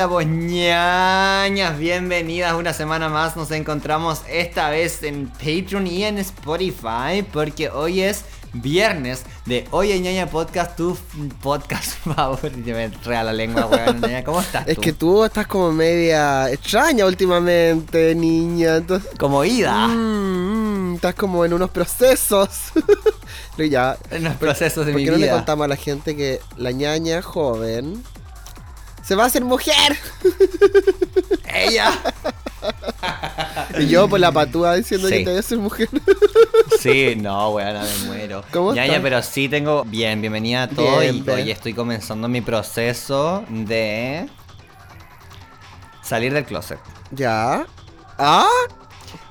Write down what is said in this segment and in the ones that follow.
Hola, pues ñañas, bienvenidas una semana más. Nos encontramos esta vez en Patreon y en Spotify porque hoy es viernes de Oye ñaña podcast, tu podcast favorito. Me enreda la lengua, weón. ñaña. ¿Cómo estás Es tú? que tú estás como media extraña últimamente, niña. Entonces, Como ida mm, mm, estás como en unos procesos. Pero ya, en los procesos de ¿por mi qué no le vida. contamos a la gente que la ñaña joven se va a hacer mujer? Ella. Y yo por la patúa diciendo Sí. que te voy a hacer mujer. Sí, no, weón, me muero. ¿Cómo Ñaña, estás? pero sí tengo. Bien, bienvenida a todo. Bien, y bien. hoy estoy comenzando mi proceso de. salir del closet. ya. Ah,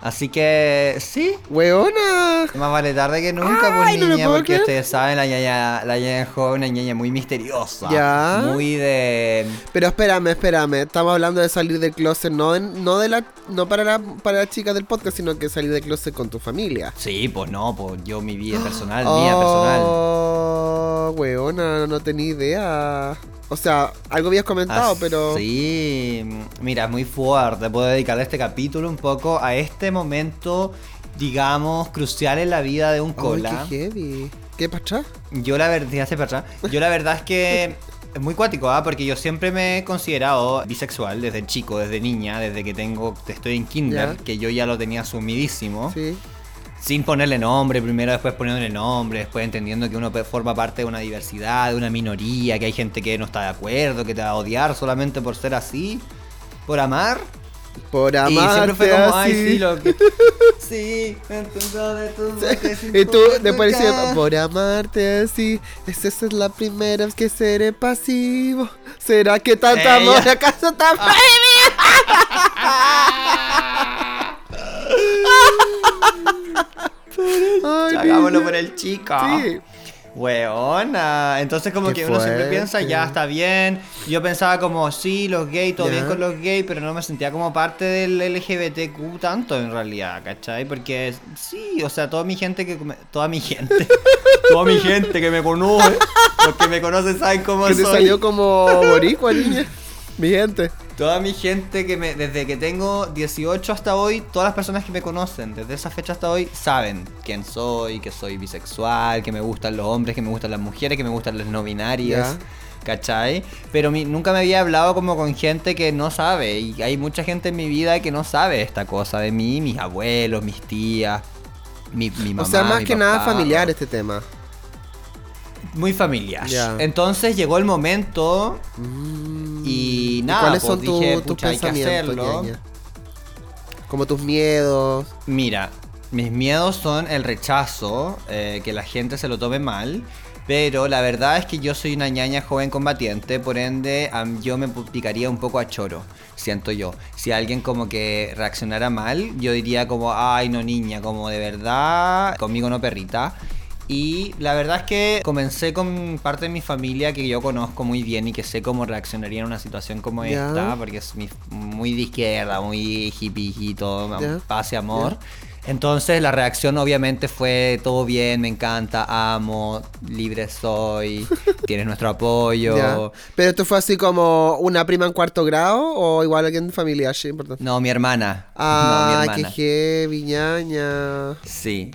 Así que, sí. weona. Más vale tarde que nunca, Ay, pues lo niña, porque creer. ustedes saben, la ñaña, la ñaña joven, una ñaña muy misteriosa. Ya. Muy de. Pero espérame, espérame. Estamos hablando de salir del closet, no, en- no de la, no para la, para la chica del podcast, sino que salir del closet con tu familia. Sí, pues no, pues yo mi vida personal, mía personal. Oh, weona, no tenía idea. O sea, algo habías comentado, Ah, pero. Sí, mira, es muy fuerte. Puedo dedicarle este capítulo un poco a este momento, digamos, crucial en la vida de un Ay, cola. qué heavy. ¿Qué pasa? Yo la verdad, para. Yo la verdad es que es muy cuático, ¿ah? Porque yo siempre me he considerado bisexual desde chico, desde niña, desde que tengo, estoy en kinder, que yo ya lo tenía asumidísimo. Sí. Sin ponerle nombre, primero después poniéndole nombre, después entendiendo que uno forma parte de una diversidad, de una minoría, que hay gente que no está de acuerdo, que te va a odiar solamente por ser así, por amar. Por y amarte siempre fue como, ay, así. sí, lo que... Sí, dentro de botes Y tú después dices, por amarte así, esa es la primera vez que seré pasivo. ¿Será que tanto Ella. amor acaso tan Ay, Hagámoslo por el chico. Sí. Weona. Entonces como Qué que uno siempre piensa, ya está bien. Yo pensaba como, sí, los gays, todo Ya. bien con los gays, pero no me sentía como parte del LGBTQ tanto en realidad, ¿cachai? Porque sí, o sea, toda mi gente que... me- Toda mi gente. toda mi gente que me conoce. Los que me conocen saben cómo Que te soy. salió como boricua, niña. Mi gente. Toda mi gente que me, desde que tengo 18 hasta hoy, todas las personas que me conocen desde esa fecha hasta hoy saben quién soy, que soy bisexual, que me gustan los hombres, que me gustan las mujeres, que me gustan las no binarias. ¿Cachai? Pero mi- nunca me había hablado como con gente que no sabe. Y hay mucha gente en mi vida que no sabe esta cosa de mí, mis abuelos, mis tías, mi, mi mamá. o sea, más mi que nada familiar este tema. Muy familiar. Entonces llegó el momento Mm. ¿Y nada, ¿Cuáles pues son dije, tus pucha, pensamientos? Como tus miedos. Mira, mis miedos son el rechazo, eh, que la gente se lo tome mal, pero la verdad es que yo soy una ñaña joven combatiente, por ende yo me picaría un poco a choro, siento yo. Si alguien como que reaccionara mal, yo diría como, ay no niña, como de verdad, conmigo no perrita. Y la verdad es que comencé con parte de mi familia que yo conozco muy bien y que sé cómo reaccionaría en una situación como esta, porque es muy de izquierda, muy hippie y todo, Ya, paz y amor. Entonces la reacción obviamente fue todo bien, me encanta, amo, libre soy, tienes nuestro apoyo. Pero esto fue así como una prima en cuarto grado o igual alguien de familia, sí, importante. No, mi hermana. Ah, no, mi hermana. heavy, ñaña. Sí.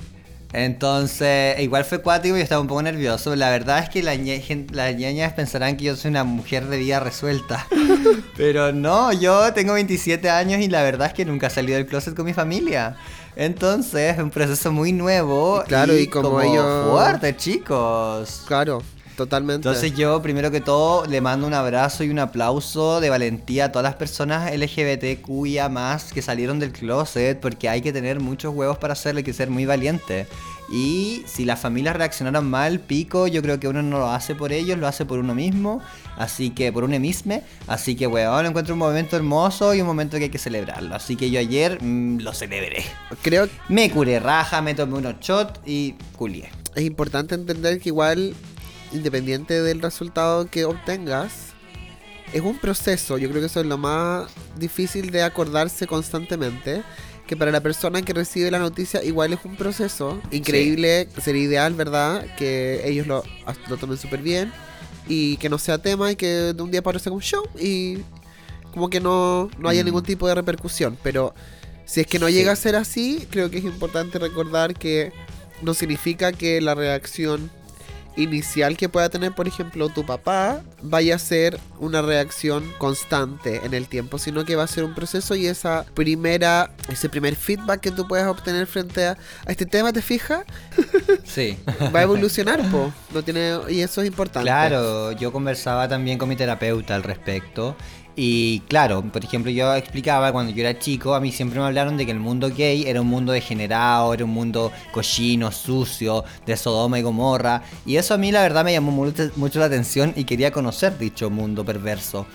Entonces, igual fue cuático y estaba un poco nervioso. La verdad es que la ñe- gen- las ñañas pensarán que yo soy una mujer de vida resuelta. Pero no, yo tengo 27 años y la verdad es que nunca salido del closet con mi familia. Entonces, es un proceso muy nuevo. Y claro, y como ellos- Fuerte, chicos. Claro, totalmente. Entonces yo, primero que todo, le mando un abrazo y un aplauso de valentía a todas las personas LGBTQIA más que salieron del closet, porque hay que tener muchos huevos para hacerlo, hay que ser muy valiente. Y si las familias reaccionaron mal, pico, yo creo que uno no lo hace por ellos, lo hace por uno mismo, así que por uno mismo. Así que, weón, encuentro un momento hermoso y un momento que hay que celebrarlo. Así que yo ayer mm, lo celebré. Creo Me curé raja, me tomé unos shots y culié. es importante entender que igual, independiente del resultado que obtengas, es un proceso. Yo creo que eso es lo más difícil de acordarse constantemente. Que para la persona que recibe la noticia igual es un proceso. Increíble, sería ideal, ¿verdad? Que ellos lo, lo tomen súper bien. y que no sea tema y que de un día para otro sea un show y como que no, no haya Mm. ningún tipo de repercusión. Pero si es que no Sí. llega a ser así, creo que es importante recordar que no significa que la reacción inicial que pueda tener, por ejemplo, tu papá, vaya a ser una reacción constante en el tiempo, sino que va a ser un proceso y esa primera, ese primer feedback que tú puedas obtener frente a, a este tema, ¿te fijas? Sí. Va a evolucionar, po. No tiene, y eso es importante. Claro, yo conversaba también con mi terapeuta al respecto. Y claro, por ejemplo, yo explicaba cuando yo era chico, a mí siempre me hablaron de que el mundo gay era un mundo degenerado, era un mundo cochino, sucio, de Sodoma y Gomorra. Y eso a mí la verdad me llamó mucho, la atención y quería conocer dicho mundo perverso.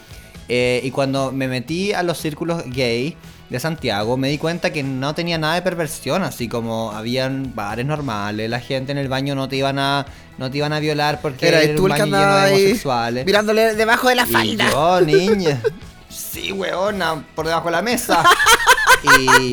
Eh, y cuando me metí a los círculos gay de Santiago, me di cuenta que no tenía nada de perversión, así como habían bares normales, la gente en el baño no te iban a, no te iban a violar porque Era el baño lleno de homosexuales. mirándole debajo de la Y falda. yo, niña, sí, weona, por debajo de la mesa. y,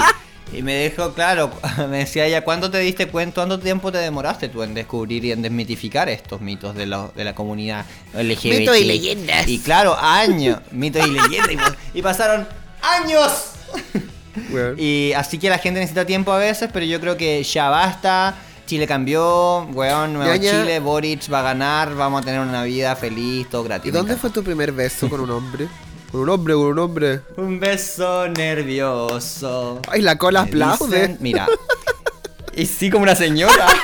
y me dijo, claro, me decía ella, ¿cuánto te diste cuenta, cuánto tiempo te demoraste tú en descubrir y en desmitificar estos mitos de, la- de la comunidad LGBT? Mitos y leyendas. Y claro, años, mitos y leyendas. y pasaron años. Weón. Y así que la gente necesita tiempo a veces, pero yo creo que ya basta. Chile cambió, weón, Ñaña. Chile, Boric va a ganar, vamos a tener una vida feliz, todo gratis. ¿Y dónde encanta. fue tu primer beso con un hombre? Con un hombre, con un hombre. Un beso nervioso. Ay, la cola Me aplaude. dicen- mira. Y sí, como una señora.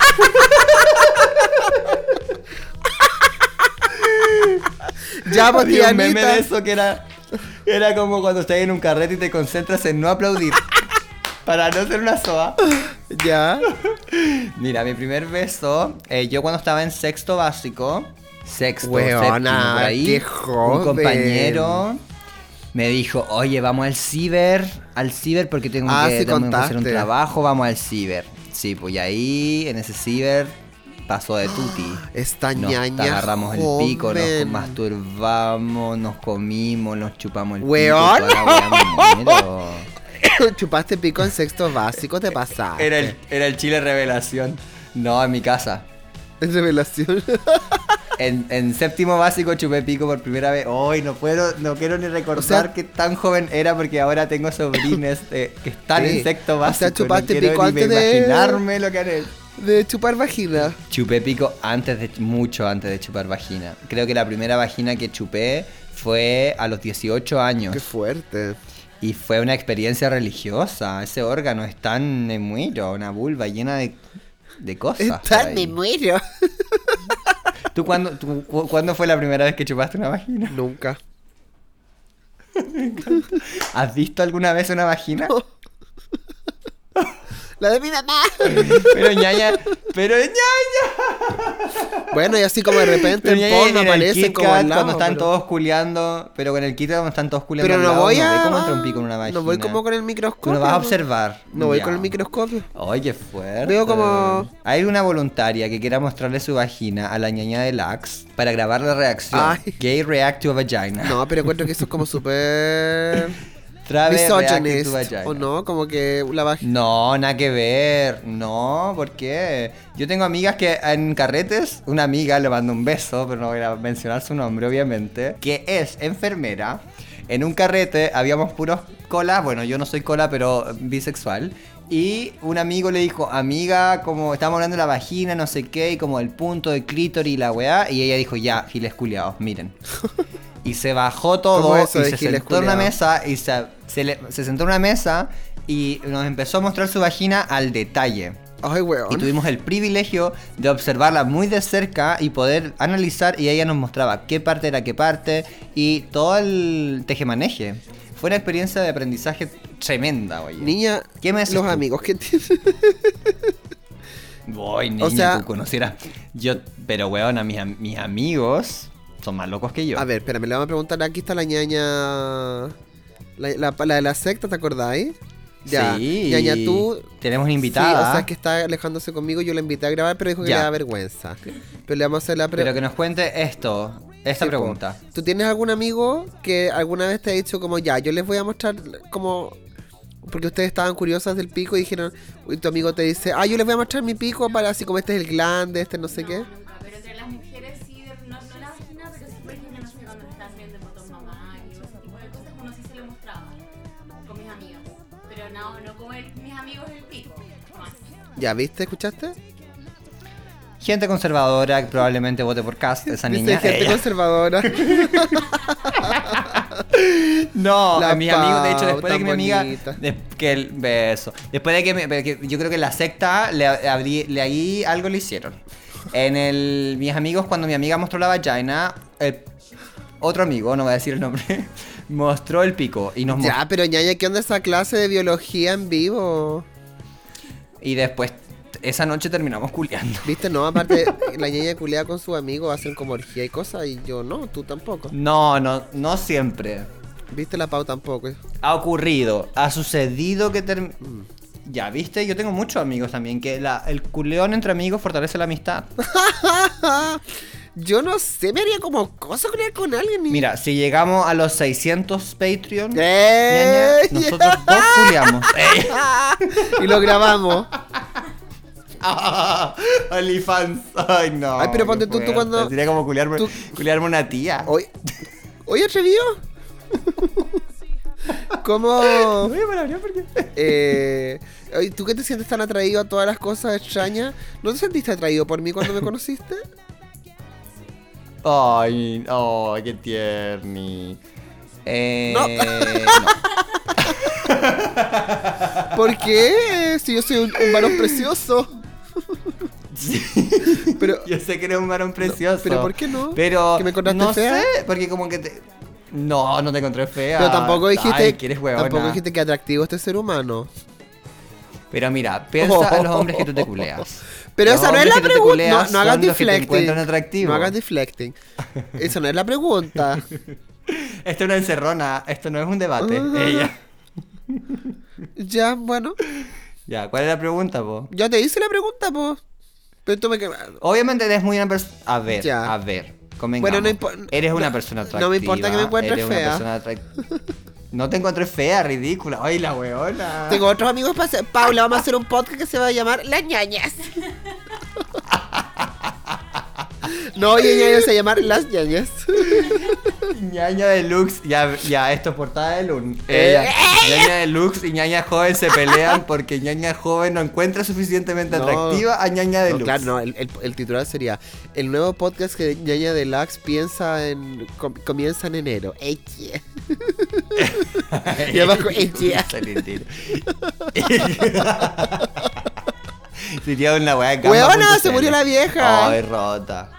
Ya, pues, Había un meme de eso que era. Era como cuando estás en un carrete y te concentras en no aplaudir. Para no ser una soa. Ya. Mira, mi primer beso, eh, yo cuando estaba en sexto básico, sexto, Weona, séptimo, por ahí, qué un compañero me dijo, oye, vamos al ciber, al ciber porque tengo, Ah, que, sí tengo que hacer un trabajo, vamos al ciber. Sí, pues y ahí, en ese ciber, pasó de tuti. Esta Nos ñaña agarramos el pico, nos masturbamos, nos comimos, nos chupamos el Weón. pico. toda la. Chupaste pico en sexto básico, te pasaste. Era el, era el Chile Revelación. No, en mi casa. Es revelación. En, en séptimo básico chupé pico por primera vez. Hoy no puedo, no quiero ni recordar O sea- que tan joven era porque ahora tengo sobrines eh, que están Sí. en sexto O sea, básico. chupaste no quiero pico antes de- imaginarme lo que han hecho. De chupar vagina. Chupé pico antes de mucho antes de chupar vagina. Creo que la primera vagina que chupé fue a los 18 años Qué fuerte. y fue una experiencia religiosa. Ese órgano es tan me muero, una vulva llena de, de cosas. por Tan ahí. me muero. ¿Tú cuándo, tú cuándo fue la primera vez que chupaste una vagina? Nunca. ¿Has visto alguna vez una vagina? La de mi mamá. Pero ñaña, pero ñaña. Bueno, y así como de repente Pero en porno Kit como Kat, al lado, cuando están pero- todos culeando, pero con el kit cuando están todos culeando Pero al no lado, voy no a. ve cómo entra un pico en una vagina. No voy como con el Tú microscopio. no vas a observar. No voy con el microscopio. Oye, fuerte. Veo como- Hay una voluntaria que quiera mostrarle su vagina a la ñaña de Lax para grabar la reacción. Ay. Gay react to a vagina. No, pero encuentro que eso es como súper. Misogynist. ¿O no? Como que la vagina. No, nada que ver. No, ¿por qué? Yo tengo amigas que en carretes, una amiga le mando un beso, pero no voy a mencionar su nombre, obviamente, que es enfermera. En un carrete habíamos puros cola, bueno, yo no soy cola, pero bisexual. Y un amigo le dijo, amiga, como estamos hablando de la vagina, no sé qué, y como el punto de clítoris y la weá. Y ella dijo, ya, giles culiados, miren. Y se bajó todo ¿Cómo eso y se sentó en una mesa y se, se le- se sentó en una mesa y nos empezó a mostrar su vagina al detalle. Ay, Y weón. tuvimos el privilegio de observarla muy de cerca y poder analizar y ella nos mostraba qué parte era qué parte y todo el tejemaneje. Fue una experiencia de aprendizaje tremenda, oye. Niña, ¿Qué me los tú? amigos que tienes. Voy, niña, O sea- tú conocieras. Yo, pero weón, a mis, mis amigos son más locos que yo. A ver, espérame, le vamos a preguntar. Aquí está la ñaña. La, la, la de la secta, ¿te acordáis? Ya. Sí. Ñaña, tú. Tenemos una Sí, invitada. o sea, que está alejándose conmigo. Yo la invité a grabar, pero dijo que Ya. le da vergüenza. Pero le vamos a hacer la Pero pregunta. que nos cuente esto, esta Sí, pregunta. ¿Tú tienes algún amigo que alguna vez te ha dicho como ya, yo les voy a mostrar como... Porque ustedes estaban curiosas del pico y dijeron, y tu amigo te dice, ah, yo les voy a mostrar mi pico para así como este es el glande, este no sé qué. ¿Ya viste? ¿Escuchaste? Gente conservadora que probablemente vote por Cast, esa Dice niña. gente ella. conservadora. No, La a mis amigos, de hecho, después de que mi amiga. de- que el beso. Después de que, me- que yo creo que la secta le, abrí- le ahí algo le hicieron. En el. Mis amigos, cuando mi amiga mostró la vagina, el otro amigo, no voy a decir el nombre, mostró el pico y nos mostró. ya, pero ñaña, ¿qué onda esa clase de biología en vivo? Y después, esa noche terminamos culiando. ¿Viste? No, aparte, la ñaña culea con sus amigos, hacen como orgía y cosas, y yo no, tú tampoco. No, no, no siempre. ¿Viste la Pau tampoco? Ha ocurrido, ha sucedido que term- Ya, viste, yo tengo muchos amigos también, que la- el culeón entre amigos fortalece la amistad. Yo no sé, me haría como cosa culear con alguien. y- Mira, si llegamos a los 600 Patreon, ¡Eh! ñaña, nosotros dos culiamos. ¡Ey! y lo grabamos. Ah, OnlyFans. Ay, no. Ay, pero qué ponte tú- tú cuando- Sería como culiarme, tú- culiarme una tía. Oye, oye, atrevido. ¿Cómo? Porque- Eh, ¿Tú que te sientes tan atraído a todas las cosas extrañas? ¿No te sentiste atraído por mí cuando me conociste? Ay, ay, qué tierni. Eh, No. no. ¿Por qué? Si yo soy un, un varón precioso. Sí. Pero, Yo sé que eres un varón precioso. pero ¿por qué no? Pero ¿Que me encontraste no fea? sé, porque como que te No, no te encontré fea. pero tampoco dijiste, Ay, que eres tampoco dijiste que atractivo este ser humano. Pero mira, piensa en los hombres que tú te culeas. Pero Los esa no es la pregunta. No, no hagas deflecting. No hagas deflecting. Esa no es la pregunta. Esto es una encerrona, esto no es un debate. Ella. Ya, bueno. Ya, ¿cuál es la pregunta, po? Ya te hice la pregunta, pues. Pero tú me Obviamente eres muy una persona. A ver, Ya. a ver. Bueno, no Eres una no- persona no atractiva. me importa que me encuentres eres una fea. persona No te encontré fea, ridícula. Ay, la weona. Tengo otros amigos para hacer. Paula, vamos a hacer un podcast que se va a llamar Las ñañas. No, ella se llamar Las ñañas. ñaña deluxe. Ya, ya, esto es portada de Lun. Eh. Ñaña deluxe y ñaña joven se pelean porque ñaña joven no encuentra suficientemente No. atractiva a ñaña No, deluxe. claro, no, el, el- el titular sería El nuevo podcast que ñaña Deluxe piensa en. com- comienza en enero. Eche. Y abajo, entero. Sería una weá Gamba.cl. se murió la vieja. Ay, rota.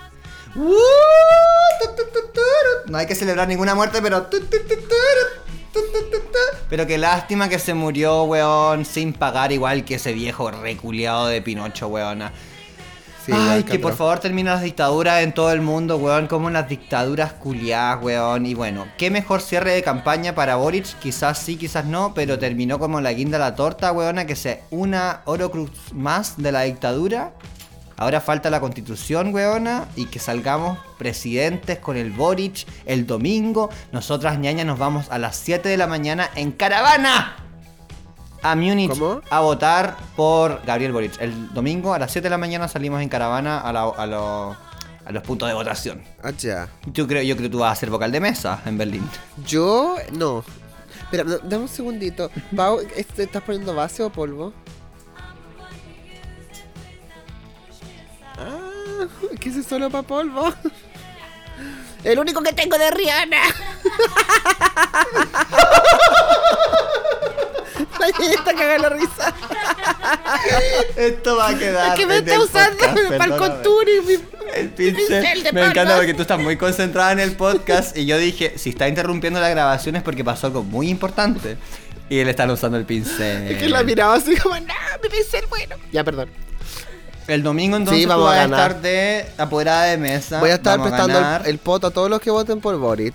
No hay que celebrar ninguna muerte, pero. Pero qué lástima que se murió, weón, sin pagar igual que ese viejo reculeado de Pinocho, weona. Sí, Ay, que por favor terminen las dictaduras en todo el mundo, weón, como las dictaduras culiadas, weón. Y bueno, qué mejor cierre de campaña para Boric, quizás sí, quizás no, pero terminó como la guinda la torta, weona, que sea una Orocruz más de la dictadura. Ahora falta la constitución, weona, y que salgamos presidentes con el Boric el domingo. Nosotras, ñañas, nos vamos a las 7 de la mañana en caravana a Múnich ¿Cómo? a votar por Gabriel Boric. El domingo a las 7 de la mañana salimos en caravana a, la- a lo- a los puntos de votación. Ah, ya. Yo creo, yo creo que tú vas a ser vocal de mesa en Berlín. Yo, no. Espera, da- dame un segundito. Pau, ¿este- ¿estás poniendo base o polvo? ¿qué es solo para polvo? El único que tengo de Rihanna. La niñita caga la risa. Esto va a quedar. Es que me está usando podcast, para el contour y mi- El pincel pincel. de Me encanta porque tú estás muy concentrada en el podcast y yo dije, si está interrumpiendo la grabación es porque pasó algo muy importante. Y él está usando el pincel. Es que la miraba así como, no, mi pincel bueno. Ya, perdón. El domingo entonces Sí, tú vamos vas a ganar. estar de apoderada de mesa. Voy a estar Vamos prestando el, el poto a todos los que voten por Boric.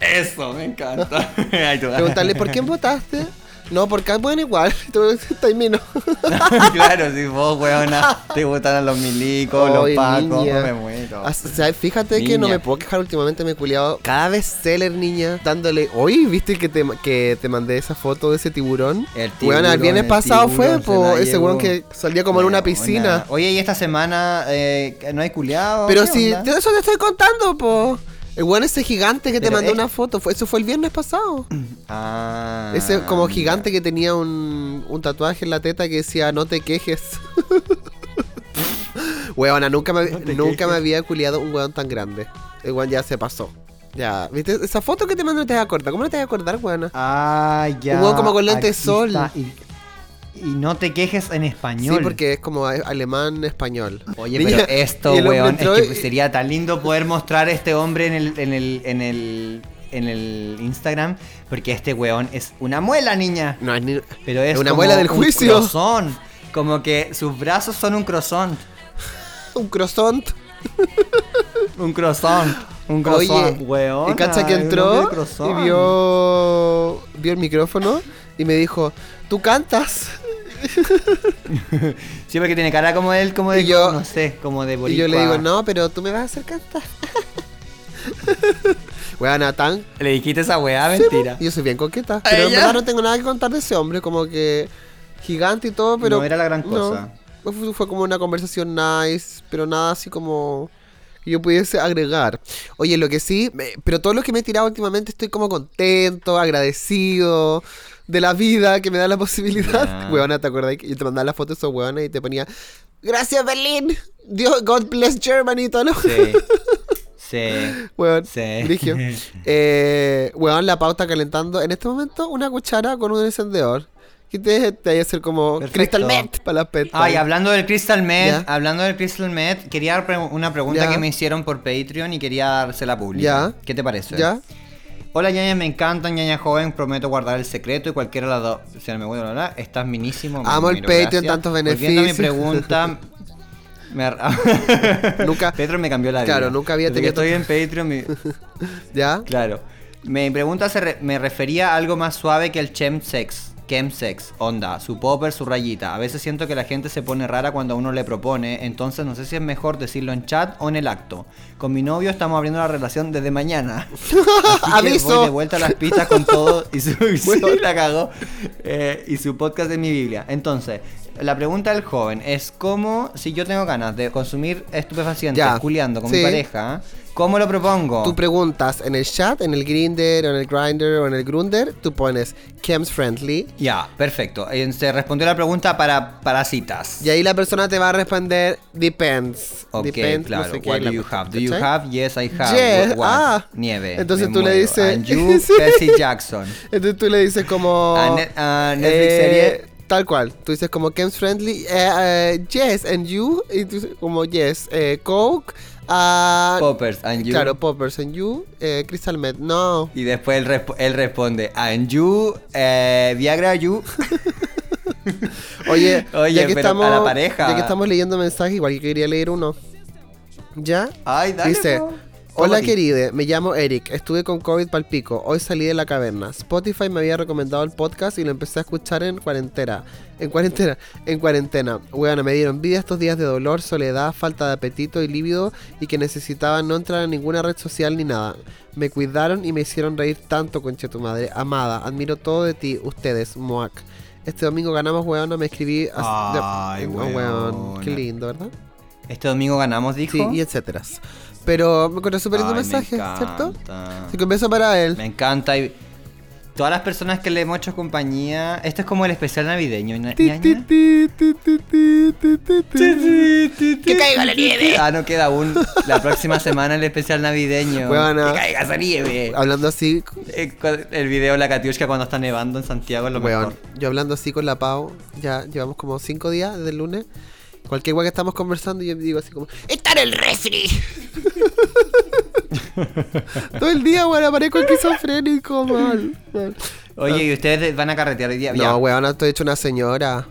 Eso, me encanta. Preguntarle, ¿por quién votaste? No, porque bueno, igual. Tú termino. claro, si vos, weona, te gustan los milicos, los pacos, niña. me muero. O sea, fíjate que no me puedo quejar últimamente, me he culiado cada vez seller, niña, dándole. Oye, ¿viste que te, que te mandé esa foto de ese tiburón? El Weón, el tiburón, viernes el pasado fue, tiburón po, ese weón que salía como en una Weona. piscina. Oye, y esta semana eh, no hay culiado. Pero ¿Qué si, onda? de eso te estoy contando, po. El weón ese gigante que te Pero mandó es- una foto, fue, eso fue el viernes pasado. Ah, Ese como gigante que tenía un, un tatuaje en la teta que decía no te quejes. Weona, nunca me, No te nunca quejes. me había culiado un weón tan grande. El weón ya se pasó. Ya, ¿viste? Esa foto que te mandó no te vas a acordar. ¿Cómo no te vas a acordar, weona? Ah, ya. Un huevo como con lente de aquí sol. está. Y, y no te quejes en español. Sí, porque es como a- alemán español. Oye, pero esto, weón, es que y- sería tan lindo poder mostrar a este hombre en el, en el, en el, en el Instagram, porque este weón es una muela, niña. No, es ni- Pero es Es una como muela del un juicio. croissant. Como que sus brazos son un croissant. un croissant. Un croissant. Un Oye, croissant, weón. y cacha que entró y vio, vio el micrófono y me dijo, tú cantas. Sí, porque tiene cara como él, como de. Y yo- no sé, como de Y boricua. yo le digo, no, pero tú me vas a hacer cantar. Weón, Natán. Le dijiste esa weá, Sí, mentira. yo soy bien coqueta. ¿A Pero en verdad no tengo nada que contar de ese hombre, como que gigante y todo, pero. No era la gran no. cosa. Fue, fue como una conversación nice, pero nada así como que yo pudiese agregar. Oye, lo que sí, me- pero todo lo que me he tirado últimamente estoy como contento, agradecido de la vida que me da la posibilidad. Weona, ¿te acuerdas? que Yo te mandaba las fotos de esos weones y te ponía, gracias Berlín, Dios, God bless Germany y todo lo Sí. Sí. Weón, Sí. brigio. Eh, weón, la pauta calentando. En este momento, una cuchara con un encendedor. Que te, te a hacer como Perfecto. Crystal Met para las pet. Ay, hablando del Crystal Ya. hablando del Crystal Med, quería dar pre- una pregunta que me hicieron por Patreon y quería dársela pública. ¿Qué te parece? ¿Ya? Hola ñaña, me encantan, ñaña joven, prometo guardar el secreto y cualquiera de las dos. Si no me voy a hablar, estás minísimo. me Amo el Patreon, tantos a mi beneficios. pregunta. me Nunca- Patreon me cambió la vida. Claro, nunca había tenido estoy en Patreon, mi- ¿Ya? Claro. Mi pregunta se re- me refería a algo más suave que el chemsex. Chemsex, onda, su popper, su rayita. A veces siento que la gente se pone rara cuando a uno le propone, entonces no sé si es mejor decirlo en chat o en el acto. Con mi novio estamos abriendo la relación desde mañana. Así que Aviso. voy de vuelta a las pistas con todo y su la cagó. Eh, y su podcast de mi Biblia. Entonces, la pregunta del joven es cómo, si yo tengo ganas de consumir estupefacientes, Ya. culiando con Sí. mi pareja, ¿cómo lo propongo? Tú preguntas en el chat, en el Grinder, o en el Grinder, o en el Grunder, tú pones Chems Friendly. Ya, perfecto. Eh, Se respondió la pregunta para, para citas. Y ahí la persona te va a responder Depends. Ok, Depends, claro. no sé qué, What do you have? Do you ¿cachai? have? Yes, I have. Yes, What? ah. Nieve. Entonces me tú le muero. dices- And you. Percy Jackson. Entonces tú le dices como... A Net- a Netflix eh, serie. Tal cual. Tú dices como Chems Friendly. eh, eh, yes, and you. Y tú dices como yes. eh, Coke. ah, Poppers. And you. Claro, Poppers and you. Crystal Met. No. Y después él, resp- él responde, and you, Viagra, you. Oye, Oye, ya que pero estamos, a la pareja. Ya que estamos leyendo mensajes, igual que quería leer uno. ¿Ya? Ay, dale. Dice. Hola querida, me llamo Eric, estuve con COVID palpico, hoy salí de la caverna. Spotify me había recomendado el podcast y lo empecé a escuchar en cuarentena. En cuarentena, en cuarentena. Bueno, me dieron vida estos días de dolor, soledad, falta de apetito y líbido y que necesitaba no entrar en ninguna red social ni nada. Me cuidaron y me hicieron reír tanto, conche tu madre. Amada, admiro todo de ti, ustedes, Moac. Este domingo ganamos, weón, me escribí... Ay, Oh, weón, Qué lindo, ¿verdad? Este domingo ganamos, dijo. Sí, y etcétera. Pero me encontré súper lindo Ay, me mensaje, ¿cierto? Así que un beso para él. Me encanta. Y todas las personas que le hemos hecho compañía. Esto es como el especial navideño. Que caiga la nieve. Ah, no queda aún. La próxima semana el especial navideño. Weona. Que caiga esa nieve. Hablando así, Eh, El video de la Katiushka cuando está nevando en Santiago es lo weón, mejor. yo hablando así con la Pau, ya llevamos como cinco días desde el lunes. Cualquier weá que estamos conversando, yo digo así como, ¡Está en el refri! Todo el día, weón, aparezco esquizofrénico, mal. mal. Oye, ¿y ustedes van a carretear hoy día? No, weón, estoy hecho una señora.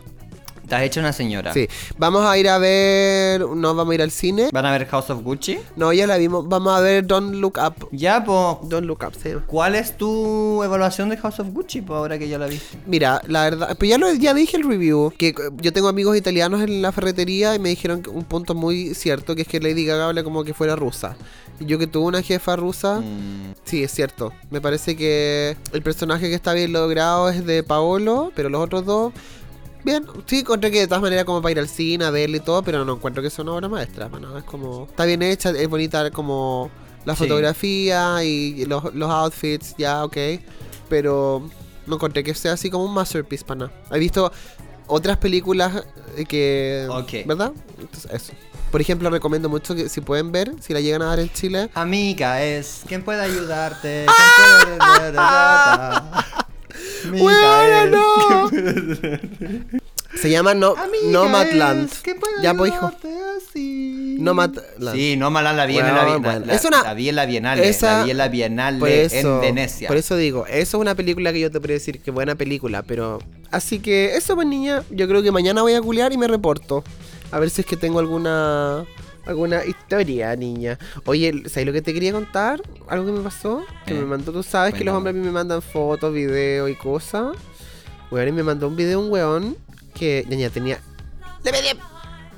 Te has hecho una señora. Sí. Vamos a ir a ver. No vamos a ir al cine. ¿Van a ver House of Gucci? No, ya la vimos. Vamos a ver Don't Look Up. Ya, pues. Don't Look Up, sí. ¿Cuál es tu evaluación de House of Gucci, po, ahora que ya la viste? Mira, la verdad, pues ya lo ya dije el review, que eh, yo tengo amigos italianos en la ferretería y me dijeron que un punto muy cierto, que es que Lady Gaga habla como que fuera rusa. Y yo que tuve una jefa rusa, Mm, sí, es cierto. Me parece que el personaje que está bien logrado es de Paolo, pero los otros dos, bien. Sí, encontré que de todas maneras como para ir al cine, a verle y todo, pero no encuentro que sea una obra maestra. Bueno, es como, está bien hecha, es bonita como la Sí. fotografía y los, los outfits, ya, ok. Pero no encontré que sea así como un masterpiece para nada. He visto otras películas eh, que... Ok. ¿Verdad? Entonces, eso. Por ejemplo, recomiendo mucho que si pueden ver, si la llegan a dar en Chile, Amiga es. ¿Quién puede ayudarte? ¿Quién puede- Amiga Bueno, es. se llama no, Amiga Nomadland. es. ¿Quién puede Ya, pues, hijo. así? Nomadland. Sí, Nomadland la vi en la, Bueno, la- Es una- la vi en la Bienal. esa- La vi en la Bienal en Venecia. por eso digo, eso es una película que yo te podría decir que buena película, pero... Así que eso pues niña, yo creo que mañana voy a culiar y me reporto. A ver si es que tengo alguna... Alguna historia, niña. Oye, ¿sabes lo que te quería contar? Algo que me pasó. Que Eh, me mandó, tú sabes que los hombres a mí me mandan fotos, videos y cosas. Weón, y me mandó un video un weón que ya tenía... Le pedí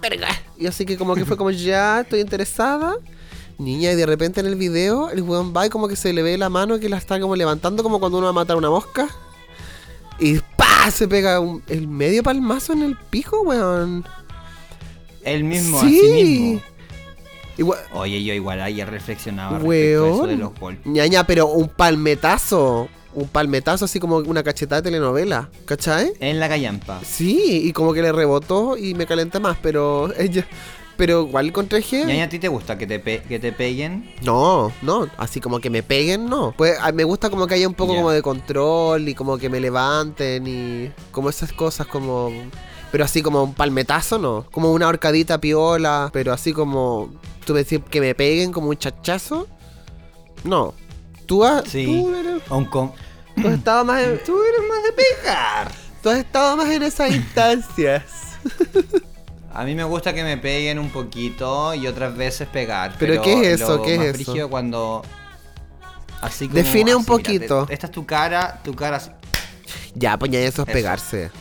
verga. Y así que como que fue como ya estoy interesada. Niña, y de repente en el video el weón va y como que se le ve la mano que la está como levantando como cuando uno va a matar una mosca. Y ¡pa! se pega un- el medio palmazo en el pico, weón. El mismo, Sí. mismo. Igual, Oye, yo igual ayer reflexionaba respecto a eso de weón. los golpes. Ñaña, pero un palmetazo. Un palmetazo así como una cachetada de telenovela. ¿Cachai? En la callampa. Sí, y como que le rebotó y me calenté más, pero ella. Pero igual contra ¿Y a ti te gusta que te, pe- que te peguen? No, no, así como que me peguen, no. Pues a- me gusta como que haya un poco como de control y como que me levanten y como esas cosas como... Pero así como un palmetazo, no. Como una horcadita piola, pero así como... Tú me decís que me peguen como un chachazo. No. Tú has, Sí. tú eres- un com- tú has estado más en... Tú eres más de pegar. Tú has estado más en esas instancias. A mí me gusta que me peguen un poquito y otras veces pegar. ¿Pero qué es eso? lo ¿Qué es más eso? cuando. Así como, Define un mira, poquito. te- esta es tu cara, tu cara. así. ya, pues ya eso es Eso. pegarse.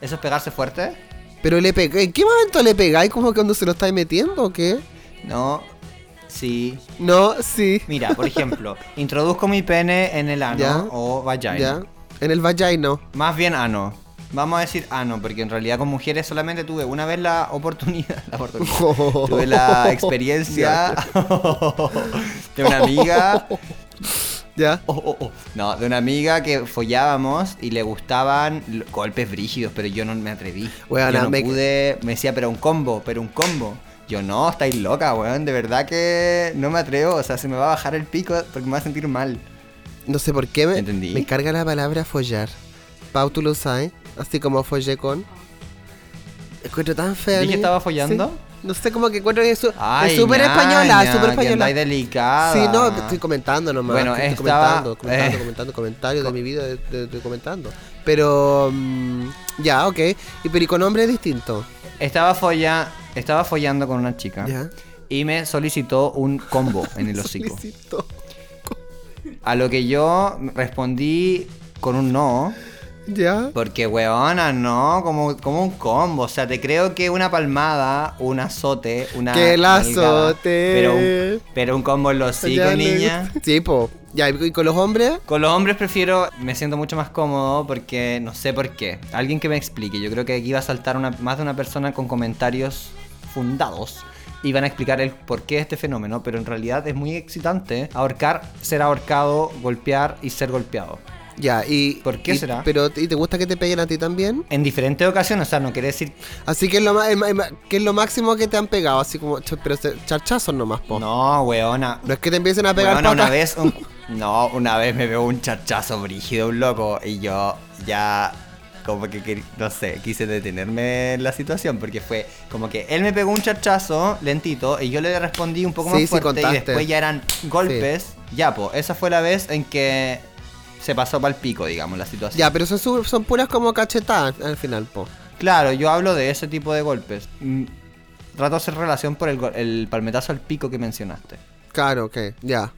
¿Eso es pegarse fuerte? Pero le pegué... ¿En qué momento le pegáis como cuando se lo estáis metiendo o qué? No. Sí. No, sí. Mira, por ejemplo, introduzco mi pene en el ano Ya. o vagina. Ya. En el vagino. Más bien ano. Vamos a decir ano, porque en realidad con mujeres solamente tuve una vez la oportunidad. La oportunidad. Tuve la experiencia de una amiga. Ya. Oh, oh, oh. No, de una amiga que follábamos y le gustaban golpes brígidos, pero yo no me atreví. Yo no me- pude. Me decía, pero un combo, pero un combo. Yo no, estáis loca, weón. De verdad que no me atrevo. O sea, se me va a bajar el pico porque me va a sentir mal. No sé por qué me, Entendí. me carga la palabra follar. Pau, tú lo sabes. Así como follé con. Encuentro tan fea. ¿Dije niña. estaba follando? Sí. No sé, como que encuentro que es súper española, súper que española. andáis delicada. Sí, no, estoy comentando nomás. Bueno, estoy estaba- comentando, comentando, eh, comentando comentarios de mi vida, estoy comentando. Pero, mm, ya, ok. Y pero y con hombre es distinto. Estaba, folla, estaba follando con una chica Ya. y me solicitó un combo en el hocico. A lo que yo respondí con un no. Ya. Porque, weona, no, como, como un combo. O sea, te creo que una palmada, un azote, una. Que el azote. Pero un, pero un combo en los hocico, niña. Sí, po. Ya, y con los hombres. Con los hombres prefiero, me siento mucho más cómodo porque no sé por qué. Alguien que me explique. Yo creo que aquí va a saltar una, más de una persona con comentarios fundados y van a explicar el por qué este fenómeno. Pero en realidad es muy excitante ahorcar, ser ahorcado, golpear y ser golpeado. Ya, y. ¿Por qué y- será? Pero, ¿y te gusta que te peguen a ti también? En diferentes ocasiones, o sea, no quiere decir Así que es lo, ma- que es lo máximo que te han pegado, así como, pero charchazos nomás, po. No, No, weona. es que te empiecen a pegar Weona, una vez un- No, una vez me pegó un chachazo brígido, un loco, y yo ya como que, no sé, quise detenerme en la situación, porque fue como que él me pegó un chachazo lentito, y yo le respondí un poco Sí, más sí, fuerte, y contaste. después ya eran golpes. Ya, pues, esa fue la vez en que se pasó para el pico, digamos, la situación. Ya, pero son, son puras como cachetadas al final, po. Claro, yo hablo de ese tipo de golpes. Mm, Trato de hacer relación por el, el palmetazo al pico que mencionaste. Claro, ok, ya.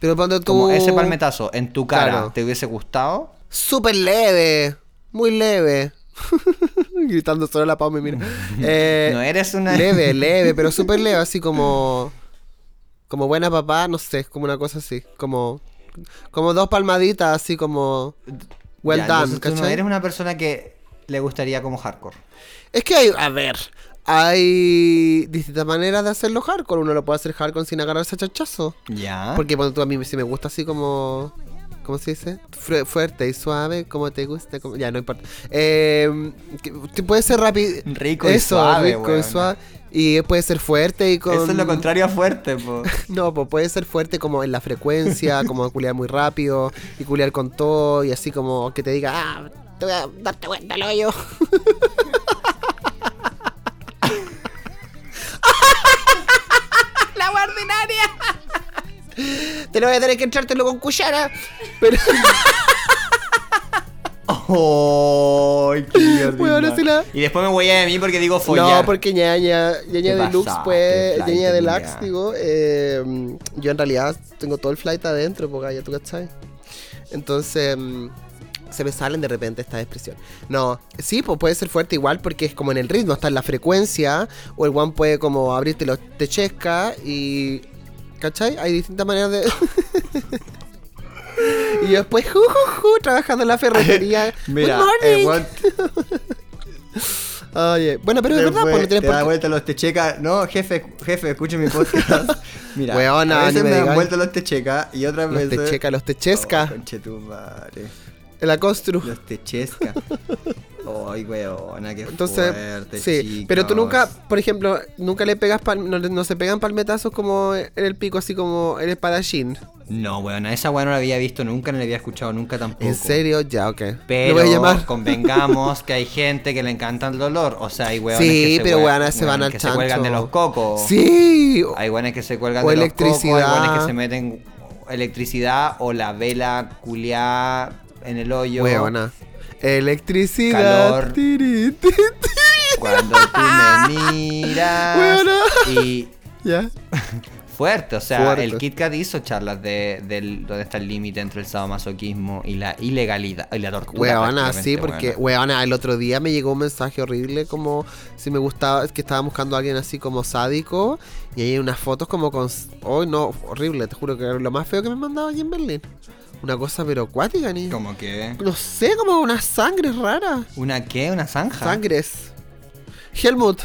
Pero cuando tú... Como ese palmetazo en tu cara Claro. te hubiese gustado. Súper leve, muy leve. Gritando solo la Pau me mira. Eh, no eres una. Leve, leve, pero súper leve, así como... Como buena papá, no sé, como una cosa así. Como... Como dos palmaditas, así como... Well Ya, done, eres una persona que le gustaría como hardcore. Es que hay, a ver, hay distintas maneras de hacerlo hardcore. Uno lo puede hacer hardcore sin agarrarse a chachazo. Ya. Porque cuando tú a mí sí me gusta así como. ¿Cómo se dice? Fue- fuerte y suave, como te gusta. como- Ya, no importa. Eh, que puede ser rápido. Rico y Eso, suave, rico y suave. Y puede ser fuerte y con. Eso es lo contrario a fuerte, po. No, pues puede ser fuerte como en la frecuencia, como culiar muy rápido y culiar con todo y así como que te diga, ah, te voy a darte cuenta el hoyo. la ordinaria. Te lo voy a tener que entrártelo con cuchara. Pero ¡Ay, qué! Weona, si la- Y después me voy a de mí porque digo follar. No, porque ñaña, ñaña deluxe, pues, ñaña deluxe, digo, eh, yo en realidad tengo todo el flight adentro, porque ya tú cachai. Entonces, mm, se me salen de repente estas expresiones. No, sí, pues puede ser fuerte igual porque es como en el ritmo, está en la frecuencia, o el one puede como abrirte los techesca y... ¿Cachai? Hay distintas maneras de... y después, ju, ju, ju, trabajando en la ferretería. Mira, Good morning. Oye, bueno, pero es verdad, pues no tienes por da qué- vuelta los techecas. No, jefe, jefe, escuche mi podcast. Mira, Weona, a ni veces me me, dan digáis. vuelta los techecas y otras Los veces... techeca, los techesca. Oh, conchetumare. La constru. Los techesca. Ay, weona, qué Entonces, fuerte, sí. chicos. Pero tú nunca, por ejemplo, nunca le pegas, pal- no, se pegan palmetazos como en el pico, así como el espadachín. No, weona, esa weona no la había visto nunca, no la había escuchado nunca tampoco. ¿En serio? Ya, ok. Pero Lo voy a llamar. convengamos que hay gente que le encanta el dolor. O sea, hay weones Sí, que se, pero weonas se van weones al que se cuelgan de los cocos. Sí. Hay weones que se cuelgan O de los cocos, hay electricidad. weones que se meten electricidad o la vela culiá en el hoyo. Weona. Electricidad. Calor. Tiri, ti, ti. Cuando tú me miras. Weona. Y Ya. fuerte, o sea, Fuerte. el Kit Kat hizo charlas de, del dónde está el límite entre el sadomasoquismo y la ilegalidad y la tortura. Weona, sí, porque, weona. el otro día me llegó un mensaje horrible como si me gustaba, que estaba buscando a alguien así como sádico y hay unas fotos como con... Oh, no, horrible, te juro que era lo más feo que me mandaba aquí en Berlín. Una cosa pero acuática, ni... ¿Cómo que? No sé, como unas sangres raras. ¿Una qué? ¿Una zanja? Sangres. Helmut.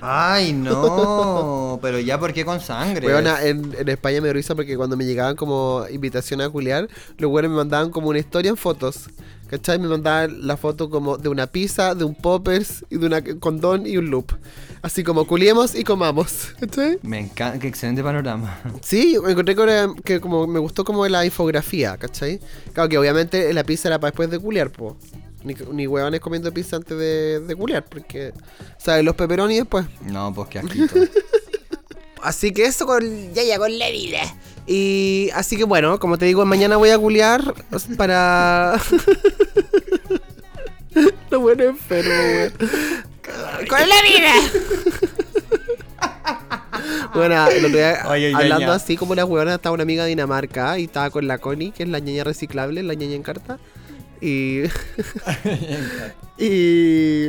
Ay, no, pero ya, ¿por qué con sangre? Weona, en, en España me risa porque cuando me llegaban como invitaciones a culiar, los güeyes me mandaban como una historia en fotos. ¿Cachai? Me mandaban la foto como de una pizza, de un poppers y de una condón y un loop. Así como culiemos y comamos. ¿Cachai? Me encanta, qué excelente panorama. Sí, yo encontré que, que como me gustó como la infografía, ¿cachai? Claro que obviamente la pizza era para después de culiar, po. Ni, ni huevones comiendo pizza antes de, de culiar, porque, ¿sabes? Los pepperoni después. No, pues qué asquito. Así que eso con, ya ya con la vida. Y así que bueno, como te digo, mañana voy a culiar para... Lo bueno enfermo, weón. ¡Con la vida! bueno, el otro día, Oye, ya, hablando ya. así como las huevonas, estaba una amiga de Dinamarca y estaba con la Connie, que es la ñaña reciclable, la ñaña en carta. Y... y...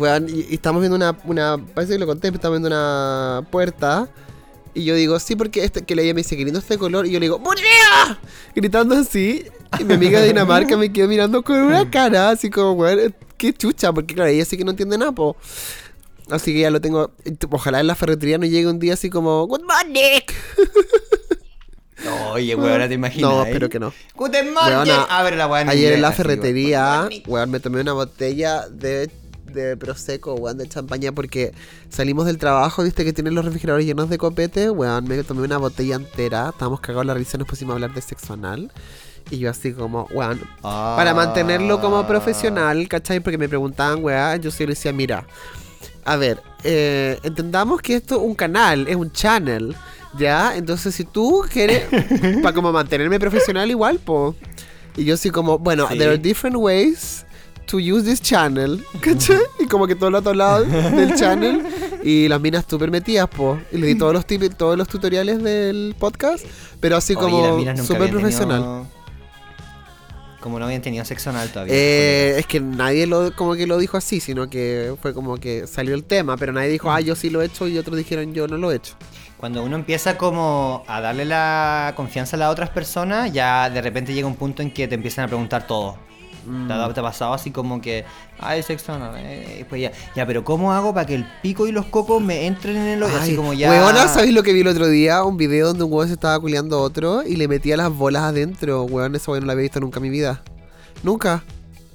Weón, y, y estamos viendo una, una. Parece que lo conté, pero estamos viendo una puerta. Y yo digo, sí, porque este, que ella me dice, qué lindo este color. Y yo le digo, ¡Murió! Gritando así. Y mi amiga de Dinamarca me quedó mirando con una cara, así como, weón, qué chucha. Porque claro, ella sí que no entiende nada, po. Así que ya lo tengo. Ojalá en la ferretería no llegue un día así como, ¡Good morning! Oye, weón, ahora te imaginas. No, ¿eh? espero que no. Guten Morgen. Weona, Abre la weá Ayer en la ferretería, weón. Weón, me tomé una botella de, de Prosecco, weón, de champaña, porque salimos del trabajo, viste que tienen los refrigeradores llenos de copete, weón, me tomé una botella entera, estábamos cagados la risa, nos pusimos a hablar de sexo anal. Y yo así como, weón, Ah. para mantenerlo como profesional, ¿cachai? Porque me preguntaban, weón, yo sí le decía, mira, a ver, eh, entendamos que esto es un canal, es un channel, ¿ya? Entonces si tú quieres, para como mantenerme profesional igual, po. Y yo así como, bueno, Sí. there are different ways to use this channel, ¿cachai? Y como que todo lo otro lado del channel y las minas súper metidas, po. Y le di todos los tips, todos los tutoriales del podcast, pero así Oye, como súper profesional. tenido- Como no habían tenido sexo anal todavía. Eh, es que nadie lo como que lo dijo así, sino que fue como que salió el tema, pero nadie dijo, ah, yo sí lo he hecho y otros dijeron, yo no lo he hecho. Cuando uno empieza como a darle la confianza a las otras personas, ya de repente llega un punto en que te empiezan a preguntar todo. ¿Te ha, te ha pasado así como que, ay, sexo anal? eh, pues ya, ya, pero ¿cómo hago para que el pico y los cocos me entren en el hoyo? Así como ya... Weona, ¿sabéis lo que vi el otro día? Un video donde un weón se estaba culeando a otro y le metía las bolas adentro. Weón, esa weón no la había visto nunca en mi vida. Nunca.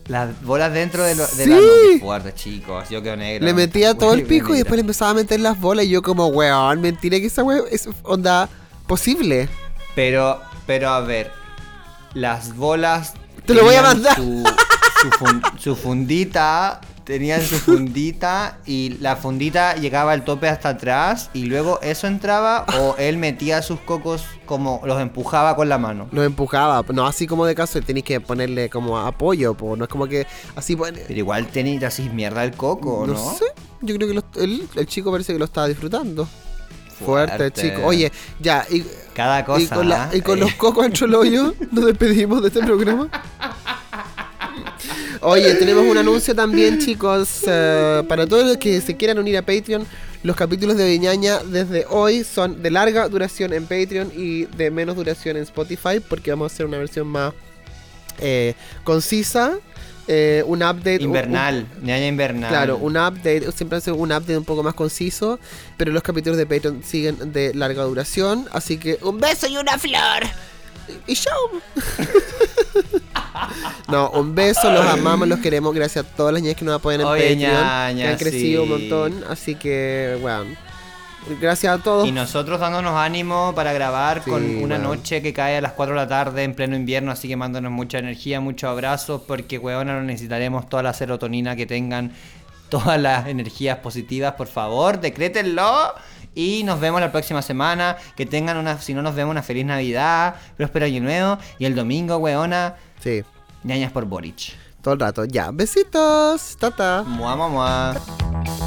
Las bolas dentro de, lo, de Sí. la... No, chicos. Yo quedo negro. Le metía todo el pico y después le empezaba a meter las bolas y yo como, weón, mentira que esa weón es onda posible. Pero, pero a ver, las bolas. Te lo voy a mandar. Su, su fun- su fundita, tenían su fundita y la fundita llegaba al tope hasta atrás y luego eso entraba o él metía sus cocos como los empujaba con la mano. Lo empujaba, no así como de caso, tenéis que ponerle como apoyo, po. no es como que así pone- Pero igual tenía así mierda el coco, ¿no? No sé, yo creo que el, el chico parece que lo estaba disfrutando. Fuerte, Fuerte. chico. Oye, ya, y, Cada cosa. y con, la- y con eh, los cocos entre el hoyo, nos despedimos de este programa. Oye, tenemos un anuncio también, chicos. eh, para todos los que se quieran unir a Patreon, los capítulos de Viñaña desde hoy son de larga duración en Patreon y de menos duración en Spotify, porque vamos a hacer una versión más eh, concisa. Eh, un update. un- Invernal, ñaña invernal. Claro, un update, siempre hace un update un poco más conciso, pero los capítulos de Patreon siguen de larga duración, así que un beso y una flor. Y chao. no, un beso, los amamos, los queremos, gracias a todas las niñas que nos apoyan en Oye, Patreon, ñaña, que han crecido sí. un montón, así que, bueno, gracias a todos. Y nosotros dándonos ánimo para grabar Sí, con una weón. noche que cae a las 4 de la tarde en pleno invierno, así que mándanos mucha energía, muchos abrazos, porque weona, necesitaremos toda la serotonina que tengan, todas las energías positivas, por favor, decrétenlo. Y nos vemos la próxima semana. Que tengan una, si no nos vemos, una feliz Navidad, próspero año nuevo. Y el domingo, weona, Sí, ñañas por Boric. todo el rato. Ya, besitos. Tata. Mua, mua, mua.